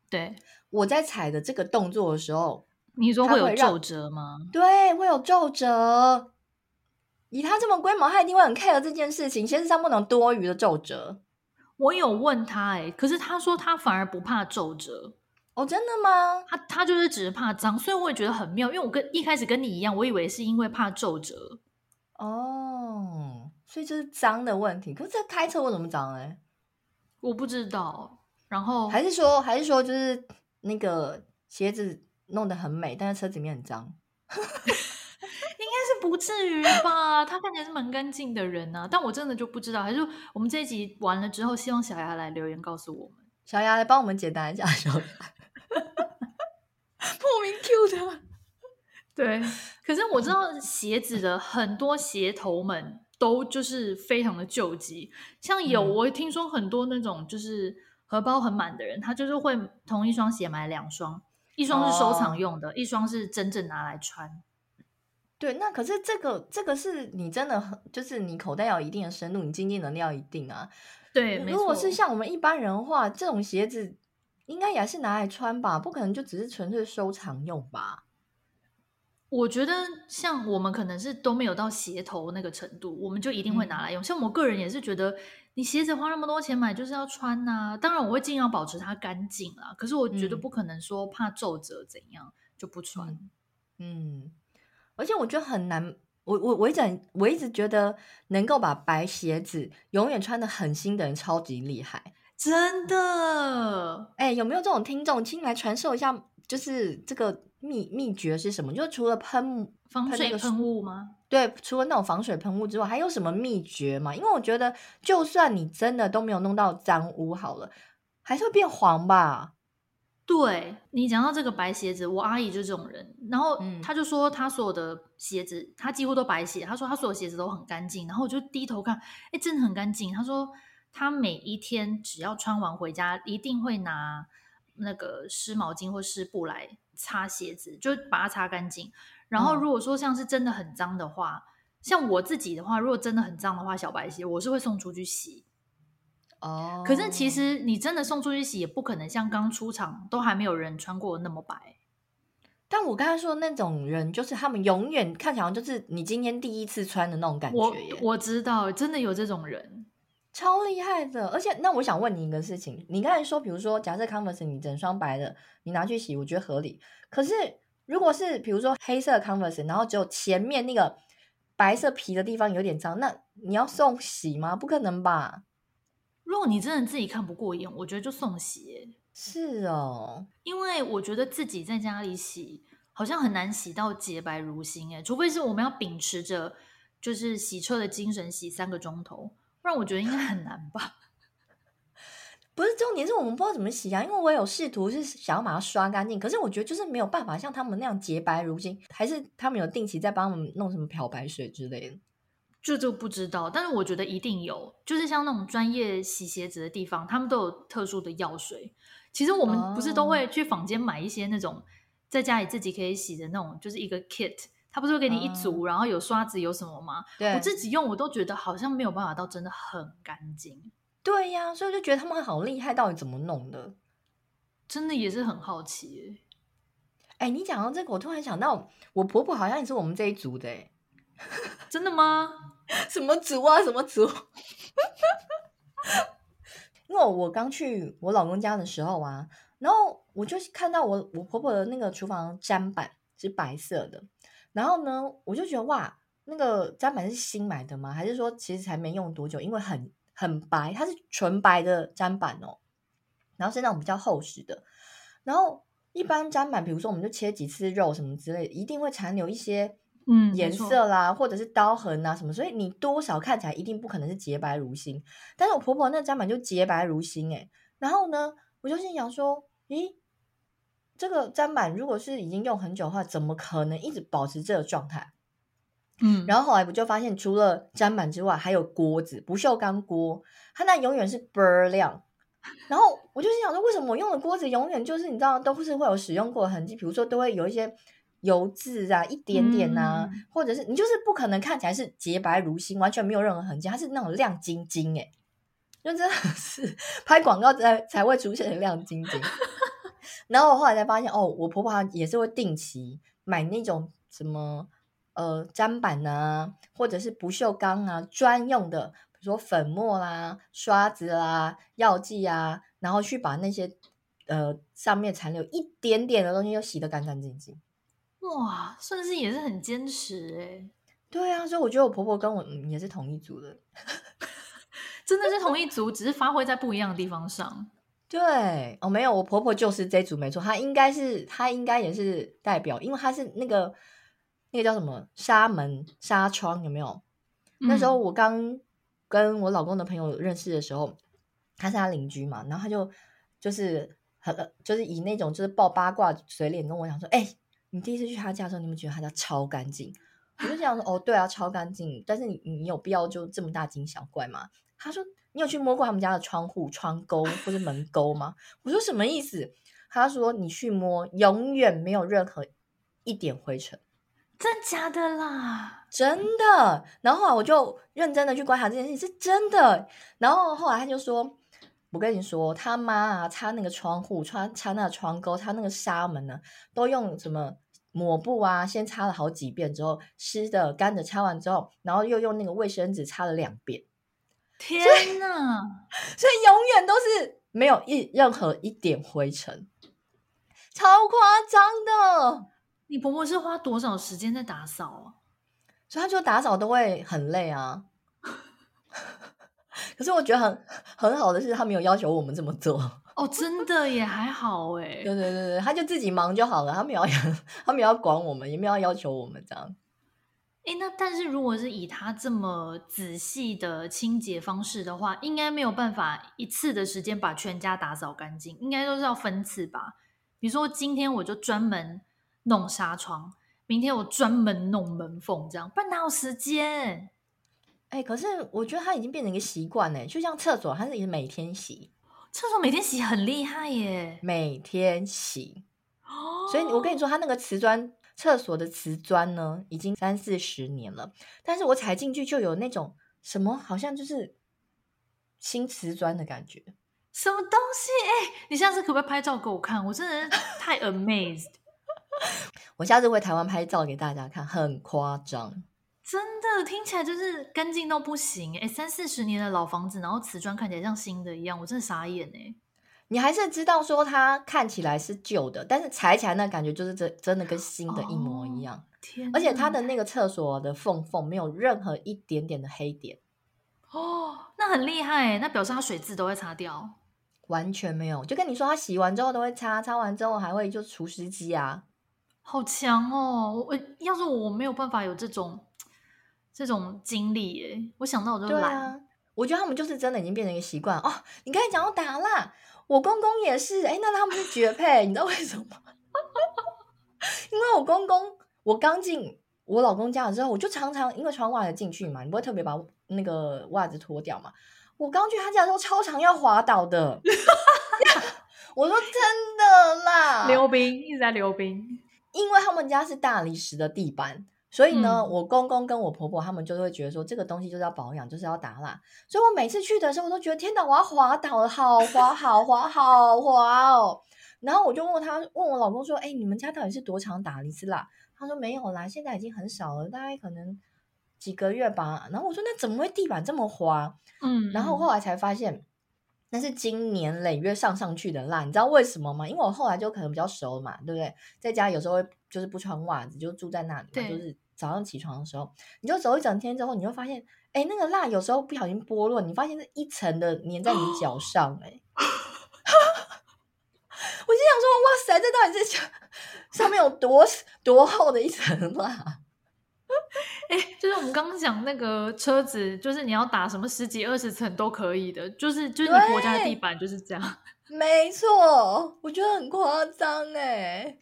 Speaker 1: 对，
Speaker 2: 我在踩的这个动作的时候，
Speaker 1: 你说会有皱褶吗？
Speaker 2: 对，会有皱褶。以他这么龟毛，他一定会很 care 这件事情。鞋子上不能多余的皱褶。
Speaker 1: 我有问他、欸，哎，可是他说他反而不怕皱褶。
Speaker 2: 哦，真的吗？
Speaker 1: 他他就是只是怕脏，所以我也觉得很妙。因为我跟一开始跟你一样，我以为是因为怕皱褶。
Speaker 2: 哦，所以这是脏的问题。可是这开车我怎么脏哎？
Speaker 1: 我不知道。然后
Speaker 2: 还是说，还是说，就是那个鞋子弄得很美，但是车子里面很脏。*laughs*
Speaker 1: 应该是不至于吧？他看起来是蛮干净的人啊，但我真的就不知道。还是我们这一集完了之后，希望小牙来留言告诉我们。
Speaker 2: 小牙来帮我们解答一下，小牙。*laughs* 莫名 Q 的，*laughs*
Speaker 1: 对。可是我知道鞋子的很多鞋头们都就是非常的救急，像有我听说很多那种就是荷包很满的人，他就是会同一双鞋买两双，一双是收藏用的，哦、一双是真正拿来穿。
Speaker 2: 对，那可是这个这个是你真的很，就是你口袋要有一定的深度，你经济能力要一定啊。
Speaker 1: 对，
Speaker 2: 如果是像我们一般人的话，这种鞋子。应该也是拿来穿吧，不可能就只是纯粹收藏用吧。
Speaker 1: 我觉得像我们可能是都没有到鞋头那个程度，我们就一定会拿来用。嗯、像我个人也是觉得，你鞋子花那么多钱买，就是要穿呐、啊。当然我会尽量保持它干净啦，可是我觉得不可能说怕皱褶怎样就不穿。
Speaker 2: 嗯，嗯，而且我觉得很难。我我我一直我一直觉得能够把白鞋子永远穿的很新的人超级厉害。
Speaker 1: 真的，
Speaker 2: 哎、欸，有没有这种听众，请来传授一下，就是这个秘秘诀是什么？就除了喷
Speaker 1: 防水喷雾吗？
Speaker 2: 对，除了那种防水喷雾之外，还有什么秘诀吗？因为我觉得，就算你真的都没有弄到脏污，好了，还是会变黄吧？
Speaker 1: 对，你讲到这个白鞋子，我阿姨就是这种人，然后她就说她所有的鞋子，她几乎都白鞋，她说她所有鞋子都很干净，然后我就低头看，哎、欸，真的很干净。她说。她每一天只要穿完回家，一定会拿那个湿毛巾或湿布来擦鞋子，就把它擦干净。然后如果说像是真的很脏的话，嗯、像我自己的话，如果真的很脏的话，小白鞋我是会送出去洗。哦，可是其实你真的送出去洗，也不可能像刚出厂都还没有人穿过那么白。
Speaker 2: 但我刚才说的那种人，就是他们永远看起来就是你今天第一次穿的那种感觉。
Speaker 1: 我我知道，真的有这种人。
Speaker 2: 超厉害的，而且那我想问你一个事情，你刚才说，比如说，假设 Converse 你整双白的，你拿去洗，我觉得合理。可是如果是比如说黑色 Converse，然后只有前面那个白色皮的地方有点脏，那你要送洗吗？不可能吧？
Speaker 1: 如果你真的自己看不过眼，我觉得就送洗。
Speaker 2: 是哦，
Speaker 1: 因为我觉得自己在家里洗，好像很难洗到洁白如新哎，除非是我们要秉持着就是洗车的精神洗三个钟头，不然我觉得应该很难吧。*laughs*
Speaker 2: 不是重点是我们不知道怎么洗啊，因为我有试图是想要把它刷干净，可是我觉得就是没有办法像他们那样洁白如新，还是他们有定期在帮我们弄什么漂白水之类的。
Speaker 1: 这就不知道，但是我觉得一定有，就是像那种专业洗鞋子的地方，他们都有特殊的药水。其实我们不是都会去坊间买一些那种在家里自己可以洗的那种，就是一个 kit，他不是会给你一组，然后有刷子有什么吗？对，我自己用我都觉得好像没有办法到真的很干净。
Speaker 2: 对呀，所以我就觉得他们好厉害，到底怎么弄的？
Speaker 1: 真的也是很好奇。
Speaker 2: 哎，你讲到这个，我突然想到，我婆婆好像也是我们这一组的，*laughs*
Speaker 1: 真的吗？
Speaker 2: 什么组啊？什么组？*laughs* 因为我刚去我老公家的时候啊，然后我就看到我我婆婆的那个厨房砧板是白色的，然后呢，我就觉得哇，那个砧板是新买的吗？还是说其实才没用多久？因为很很白，它是纯白的砧板哦，然后是那种比较厚实的。然后一般砧板，比如说我们就切几次肉什么之类的，一定会残留一些。嗯，颜色啦，或者是刀痕啊什么，所以你多少看起来一定不可能是洁白如新。但是我婆婆那砧板就洁白如新诶，然后呢，我就心想说，咦，这个砧板如果是已经用很久的话，怎么可能一直保持这个状态？嗯，然后后来不就发现，除了砧板之外，还有锅子，不锈钢锅，它那永远是倍儿亮。然后我就心想说，为什么我用的锅子永远就是你知道，都不是会有使用过的痕迹，比如说都会有一些。油渍啊，一点点呐、啊嗯，或者是你就是不可能看起来是洁白如新，完全没有任何痕迹，它是那种亮晶晶诶，就真的是 *laughs* 拍广告才才会出现的亮晶晶。然后我后来才发现，哦，我婆婆也是会定期买那种什么呃砧板啊，或者是不锈钢啊专用的，比如说粉末啦、刷子啦、药剂啊，然后去把那些呃上面残留一点点的东西又洗得干干净净。
Speaker 1: 哇，算是也是很坚持哎。
Speaker 2: 对啊，所以我觉得我婆婆跟我嗯也是同一组的，*laughs*
Speaker 1: 真的是同一组，只是发挥在不一样的地方上。
Speaker 2: 对哦，没有，我婆婆就是这组没错，她应该是她应该也是代表，因为她是那个那个叫什么纱门纱窗有没有？嗯。那时候我刚跟我老公的朋友认识的时候，他是他邻居嘛，然后他就就是很就是以那种就是爆八卦嘴脸跟我讲说，哎、欸。你第一次去他家的时候，你们觉得他家超干净？我就想说，哦，对啊，超干净。但是你你有必要就这么大惊小怪吗？他说，你有去摸过他们家的窗户、窗钩或者门钩吗？我说什么意思？他说你去摸，永远没有任何一点灰尘。
Speaker 1: 真假的啦？
Speaker 2: 真的。然后后来我就认真的去观察这件事情，是真的。然后后来他就说。我跟你说，他妈啊，擦那个窗户，擦擦那个窗钩，擦那个纱门呢，都用什么抹布啊？先擦了好几遍之后，湿的、干的擦完之后，然后又用那个卫生纸擦了两遍。
Speaker 1: 天哪！
Speaker 2: 所以，永远都是没有一任何一点灰尘，超夸张的。
Speaker 1: 你婆婆是花多少时间在打扫啊？
Speaker 2: 所以她就打扫都会很累啊。*laughs* 可是我觉得很很好的是，她没有要求我们这么做
Speaker 1: 哦，真的也还好哎。
Speaker 2: 对对对对，她就自己忙就好了，她没有要 *laughs* 她没有要管我们，也没有要要求我们这样。
Speaker 1: 哎，那但是如果是以他这么仔细的清洁方式的话，应该没有办法一次的时间把全家打扫干净，应该都是要分次吧？比如说今天我就专门弄纱窗，明天我专门弄门缝，这样不然哪有时间？
Speaker 2: 哎、欸，可是我觉得它已经变成一个习惯呢，就像厕所，它是一直每天洗。
Speaker 1: 厕所每天洗很厉害耶，
Speaker 2: 每天洗。哦，所以我跟你说，它那个瓷砖厕所的瓷砖呢，已经三四十年了，但是我踩进去就有那种什么，好像就是新瓷砖的感觉。
Speaker 1: 什么东西？哎、欸，你下次可不可以拍照给我看？我真的是太 amazed。*laughs*
Speaker 2: 我下次回台湾拍照给大家看，很夸张。
Speaker 1: 真的听起来就是干净到不行哎！三四十年的老房子，然后瓷砖看起来像新的一样，我真的傻眼哎！
Speaker 2: 你还是知道说它看起来是旧的，但是踩起来那感觉就是真真的跟新的一模一样。
Speaker 1: 哦、天！
Speaker 2: 而且它的那个厕所的缝缝没有任何一点点的黑点。
Speaker 1: 哦，那很厉害，那表示它水渍都会擦掉。
Speaker 2: 完全没有，就跟你说，他洗完之后都会擦，擦完之后还会就除湿机啊，
Speaker 1: 好强哦！我要是我没有办法有这种这种经历耶，我想到我就懒。
Speaker 2: 啊，我觉得他们就是真的已经变成一个习惯哦。你刚才讲到打蜡，我公公也是，哎，那他们是绝配，你知道为什么吗？*laughs* 因为我公公，我刚进我老公家的时候，我就常常因为穿袜子进去嘛，你不会特别把那个袜子脱掉嘛。我刚去他家的时候，超常要滑倒的。*laughs* 我说真的啦，
Speaker 1: 溜冰一直在溜冰，
Speaker 2: 因为他们家是大理石的地板，所以呢，嗯、我公公跟我婆婆他们就会觉得说，这个东西就是要保养，就是要打蜡。所以我每次去的时候，我都觉得天哪，我要滑倒了，好滑，好滑，好滑哦。然后我就问他，问我老公说，哎，你们家到底是多长打一次蜡？他说没有啦，现在已经很少了，大概可能。几个月吧，然后我说那怎么会地板这么滑？嗯，然后后来才发现那是经年累月上上去的蜡，你知道为什么吗？因为我后来就可能比较熟嘛，对不对？在家有时候会就是不穿袜子，就住在那里就是早上起床的时候，你就走一整天之后，你就发现，哎，那个蜡有时候不小心剥落，你发现是一层的粘在你脚上，哎，*laughs* 我就想说，哇塞，这到底是上面有多多厚的一层蜡？*laughs*
Speaker 1: 哎，就是我们刚刚讲那个车子，就是你要打什么十几二十层都可以的，就是就是你国家的地板就是这样。*laughs*
Speaker 2: 没错，我觉得很夸张哎！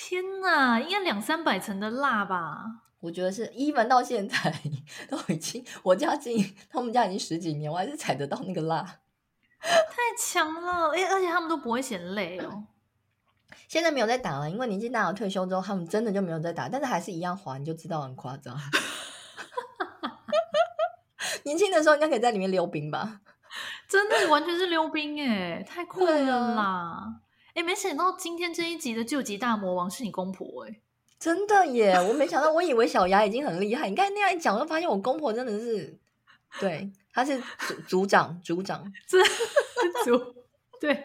Speaker 1: 天哪，应该两三百层的蜡吧？
Speaker 2: 我觉得是，even 到现在 *laughs* 都已经，我家进他们家已经十几年，我还是踩得到那个蜡，*laughs*
Speaker 1: 太强了！哎，而且他们都不会嫌累哦。
Speaker 2: 现在没有在打了，因为年纪大了，退休之后他们真的就没有在打，但是还是一样滑，你就知道很夸张。*laughs* 年轻的时候应该可以在里面溜冰吧？
Speaker 1: 真的完全是溜冰哎，太酷了啦！哎、啊，没想到今天这一集的救急大魔王是你公婆哎，
Speaker 2: 真的耶！我没想到，我以为小牙已经很厉害，你刚才那样一讲，我就发现我公婆真的是，对，他是组组长，组长，*laughs*
Speaker 1: 这组对。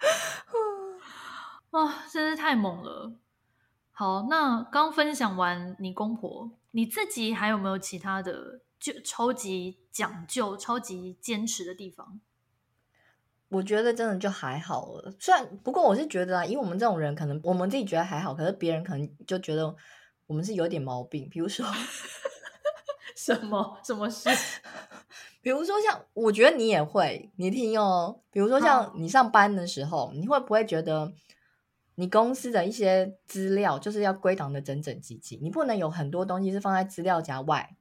Speaker 1: *laughs* 哇、哦，真是太猛了！好，那刚分享完你公婆，你自己还有没有其他的就超级讲究、超级坚持的地方？
Speaker 2: 我觉得真的就还好了。虽然不过我是觉得啊，因为我们这种人，可能我们自己觉得还好，可是别人可能就觉得我们是有点毛病。比如说 *laughs*
Speaker 1: 什么什么事？*laughs*
Speaker 2: 比如说像我觉得你也会，你听哦。比如说像你上班的时候，你会不会觉得？你公司的一些资料就是要归档的整整齐齐，你不能有很多东西是放在资料夹外。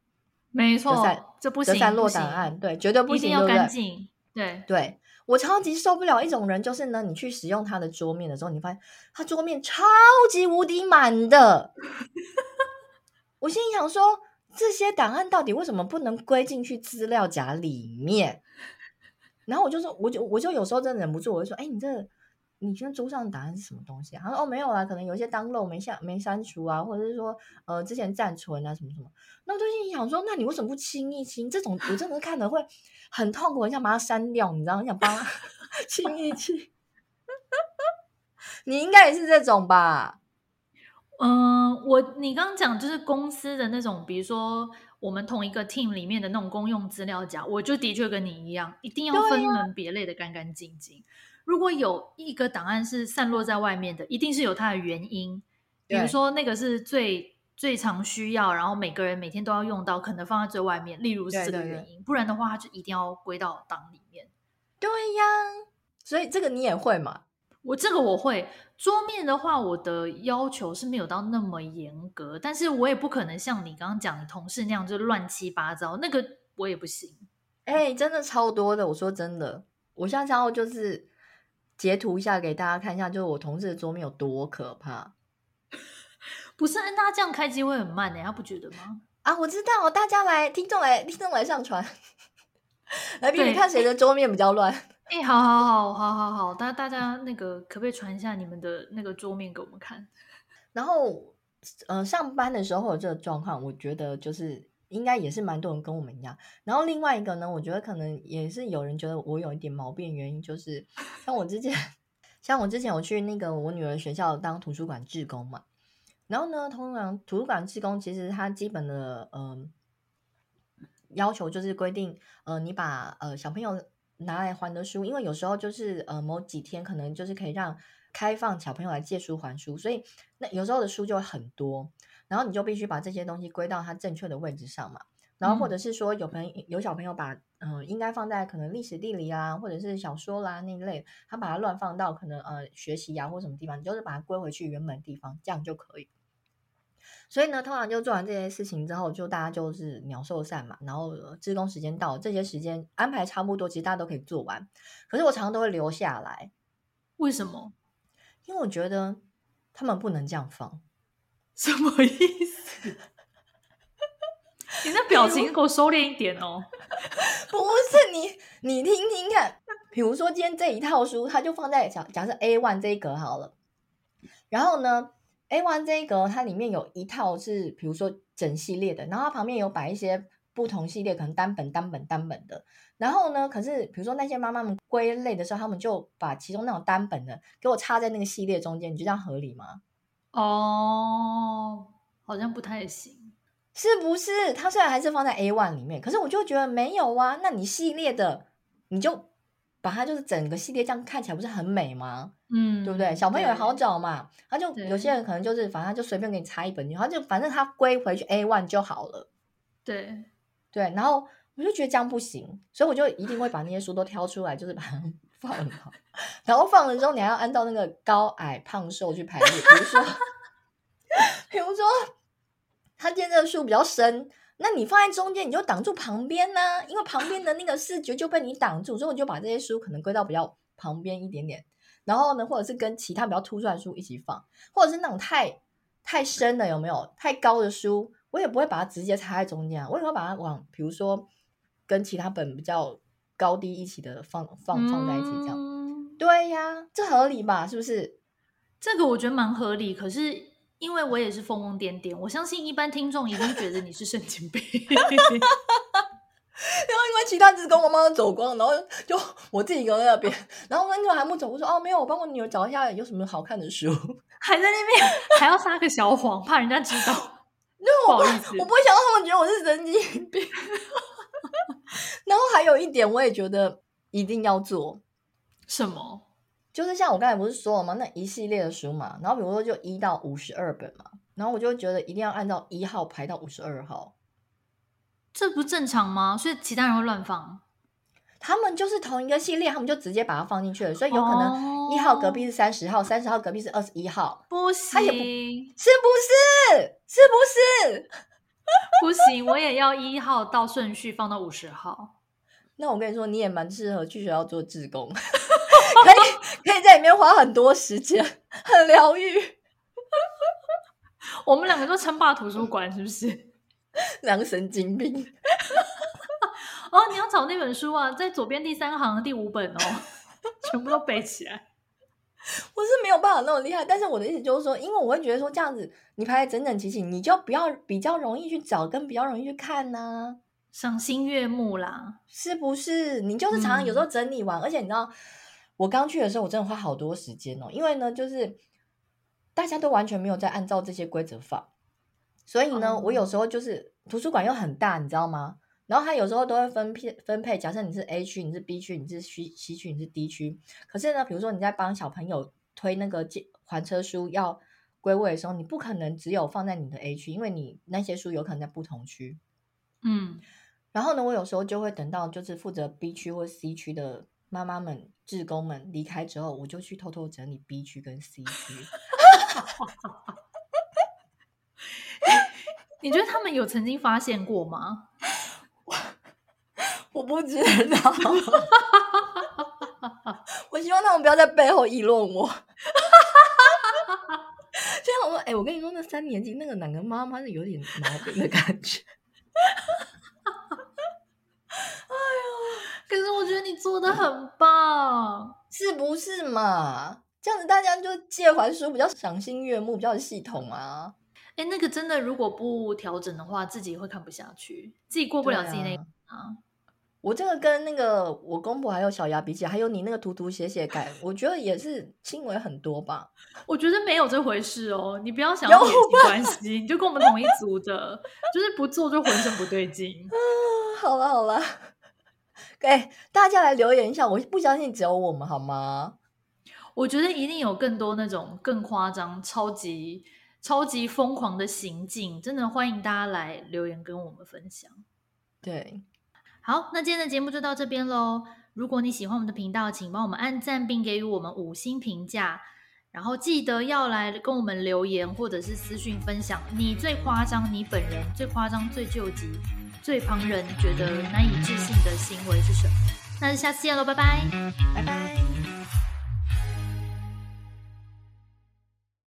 Speaker 1: 没错，这不行，
Speaker 2: 散落档案，
Speaker 1: 行
Speaker 2: 对，绝对不行，
Speaker 1: 一定要干净。对
Speaker 2: 对，我超级受不了一种人，就是呢，你去使用他的桌面的时候，你发现他桌面超级无敌满的。我心里想说，这些档案到底为什么不能归进去资料夹里面？然后我就说，我就我就有时候真的忍不住，我就说，哎，你这。你现在桌上的档案是什么东西啊？他说哦，没有啊，可能有一些 download 没下没删除啊，或者是说呃之前暂存啊什么什么。那我就心想说，那你为什么不清一清？这种我真的看了会很痛苦，很想把它删掉，你知道？很想帮他 *laughs* 清一清。*laughs* 你应该也是这种吧？
Speaker 1: 嗯、呃，我你刚刚讲就是公司的那种，比如说我们同一个 team 里面的那种公用资料夹，我就的确跟你一样，一定要分门别类的干干净净。如果有一个档案是散落在外面的，一定是有它的原因。比如说那个是最最常需要，然后每个人每天都要用到，可能放在最外面。例如是这个原因，对对对，不然的话，它就一定要归到档里面。
Speaker 2: 对呀，所以这个你也会嘛？
Speaker 1: 我这个我会。桌面的话，我的要求是没有到那么严格，但是我也不可能像你刚刚讲你同事那样就乱七八糟，那个我也不行。
Speaker 2: 哎、欸，真的超多的，我说真的，我现在要就是。截图一下给大家看一下，就是我同事的桌面有多可怕。*laughs*
Speaker 1: 不是，那他这样开机会很慢的，他不觉得吗？
Speaker 2: 啊，我知道，大家来，听众来，听众来上传，来比你看谁的桌面比较乱。
Speaker 1: 哎，好好好好好好，大大家那个可不可以传一下你们的那个桌面给我们看？
Speaker 2: 然后，呃，上班的时候有这个状况，我觉得就是。应该也是蛮多人跟我们一样，然后另外一个呢，我觉得可能也是有人觉得我有一点毛病，原因就是 *laughs* 像我之前，像我之前我去那个我女儿学校当图书馆志工嘛，然后呢，通常图书馆志工其实它基本的嗯、呃、要求就是规定，呃，你把呃小朋友拿来还的书，因为有时候就是呃某几天可能就是可以让开放小朋友来借书还书，所以那有时候的书就会很多，然后你就必须把这些东西归到它正确的位置上嘛。然后或者是说有朋友有小朋友把嗯、呃、应该放在可能历史地理啊，或者是小说啦那一类，他把它乱放到可能呃学习啊或什么地方，你就是把它归回去原本地方，这样就可以。所以呢，通常就做完这些事情之后，就大家就是鸟兽散嘛。然后志工时间到，这些时间安排差不多，其实大家都可以做完。可是我常常都会留下来，
Speaker 1: 为什么？
Speaker 2: 因为我觉得他们不能这样放。
Speaker 1: 什么意思？*laughs* 你那表情给我收敛一点哦。*laughs*
Speaker 2: 不是你，你听听看。比如说今天这一套书，它就放在假假设 A one 这一格好了。然后呢，A one 这一格，它里面有一套是，比如说整系列的，然后它旁边有摆一些不同系列，可能单本、单本、单本的。然后呢，可是比如说那些妈妈们归类的时候，他们就把其中那种单本的给我插在那个系列中间，你觉得这样合理吗？
Speaker 1: 哦，好像不太行，
Speaker 2: 是不是？它虽然还是放在 A one 里面，可是我就觉得没有啊。那你系列的，你就。把它就是整个系列这样看起来不是很美吗？嗯，对不对？小朋友也好找嘛，他就有些人可能就是反正就随便给你插一本，然后就反正他归回去 A one 就好了。
Speaker 1: 对
Speaker 2: 对，然后我就觉得这样不行，所以我就一定会把那些书都挑出来，就是把它放好。*laughs* 然后放了之后，你还要按照那个高矮胖瘦去排列，比如说，*laughs* 比如说他今天这个书比较深。那你放在中间，你就挡住旁边呢、因为旁边的那个视觉就被你挡住，所以我就把这些书可能归到比较旁边一点点，然后呢，或者是跟其他比较突出来的书一起放，或者是那种太太深的有没有？太高的书，我也不会把它直接插在中间，我也会把它往，比如说跟其他本比较高低一起的放放放在一起，这样。嗯、对呀，这合理吧？是不是？
Speaker 1: 这个我觉得蛮合理，可是。因为我也是疯疯癫癫，我相信一般听众一定觉得你是神经病。*laughs* 然后因
Speaker 2: 为其他志工我妈妈走光，然后就我自己一个人在那边，然后那时候还不走，我说哦没有，我帮我女儿找一下有什么好看的书，*laughs*
Speaker 1: 还在那边还要撒个小谎，怕人家知道。*laughs*
Speaker 2: 不好意思，我不会想让他们觉得我是神经病。*laughs* 然后还有一点，我也觉得一定要做
Speaker 1: 什么？
Speaker 2: 就是像我刚才不是说了吗？那一系列的书嘛，然后比如说就一到五十二本嘛，然后我就觉得一定要按照一号排到五十二号，
Speaker 1: 这不正常吗？所以其他人会乱放？
Speaker 2: 他们就是同一个系列，他们就直接把它放进去了，所以有可能一号隔壁是三十号，三十号隔壁是二十一号，
Speaker 1: 不行，
Speaker 2: 不是不是？是不是？*laughs*
Speaker 1: 不行，我也要一号到顺序放到五十号。
Speaker 2: 那我跟你说，你也蛮适合去学校做志工。可以可以在里面花很多时间，很疗愈。
Speaker 1: 我们两个都称霸图书馆，是不是？
Speaker 2: 两个神经病。
Speaker 1: 哦，你要找那本书啊，在左边第三行的第五本哦，*laughs* 全部都背起来。*laughs*
Speaker 2: 我是没有办法那么厉害，但是我的意思就是说，因为我会觉得说这样子，你排的整整齐齐，你就不要比较容易去找，跟比较容易去看呢、啊，
Speaker 1: 赏心悦目啦，
Speaker 2: 是不是？你就是常常有时候整理完，嗯、而且你知道。我刚去的时候，我真的花好多时间哦，因为呢，就是大家都完全没有在按照这些规则放，所以呢，我有时候就是图书馆又很大，你知道吗？然后他有时候都会分配分配，假设你是 A 区，你是 B 区，你是 C C 区，你是 D 区。可是呢，比如说你在帮小朋友推那个还车书要归位的时候，你不可能只有放在你的 A 区，因为你那些书有可能在不同区。嗯，然后呢，我有时候就会等到就是负责 B 区或 C 区的。妈妈们、志工们离开之后，我就去偷偷整理 B 区跟 C 区。*laughs*
Speaker 1: 你觉得他们有曾经发现过吗？
Speaker 2: 我，不知道。*laughs* 我希望他们不要在背后议论我。*laughs* 这样我说，哎、欸，我跟你说，那三年级那个哪个妈妈是有点毛病的感觉。*laughs*
Speaker 1: 可是我觉得你做的很棒，
Speaker 2: 是不是嘛？这样子大家就借还书比较赏心悦目，比较系统啊。
Speaker 1: 哎，那个真的如果不调整的话，自己会看不下去，自己过不了自己那个啊。
Speaker 2: 我这个跟那个我公婆还有小牙比起来，还有你那个涂涂写写改，我觉得也是轻微很多吧。*laughs*
Speaker 1: 我觉得没有这回事哦，你不要想要撇清关系，你就跟我们同一组的，就是不做就浑身不对劲。*laughs*
Speaker 2: 好了好了，给大家来留言一下，我不相信只有我们好吗？
Speaker 1: 我觉得一定有更多那种更夸张、超级超级疯狂的行径，真的欢迎大家来留言跟我们分享。
Speaker 2: 对，
Speaker 1: 好，那今天的节目就到这边喽。如果你喜欢我们的频道，请帮我们按赞并给予我们五星评价，然后记得要来跟我们留言或者是私讯分享你最夸张、你本人最夸张、最救急、最旁人觉得难以置信的行为是什么？那就下次见喽，拜拜，
Speaker 2: 拜拜。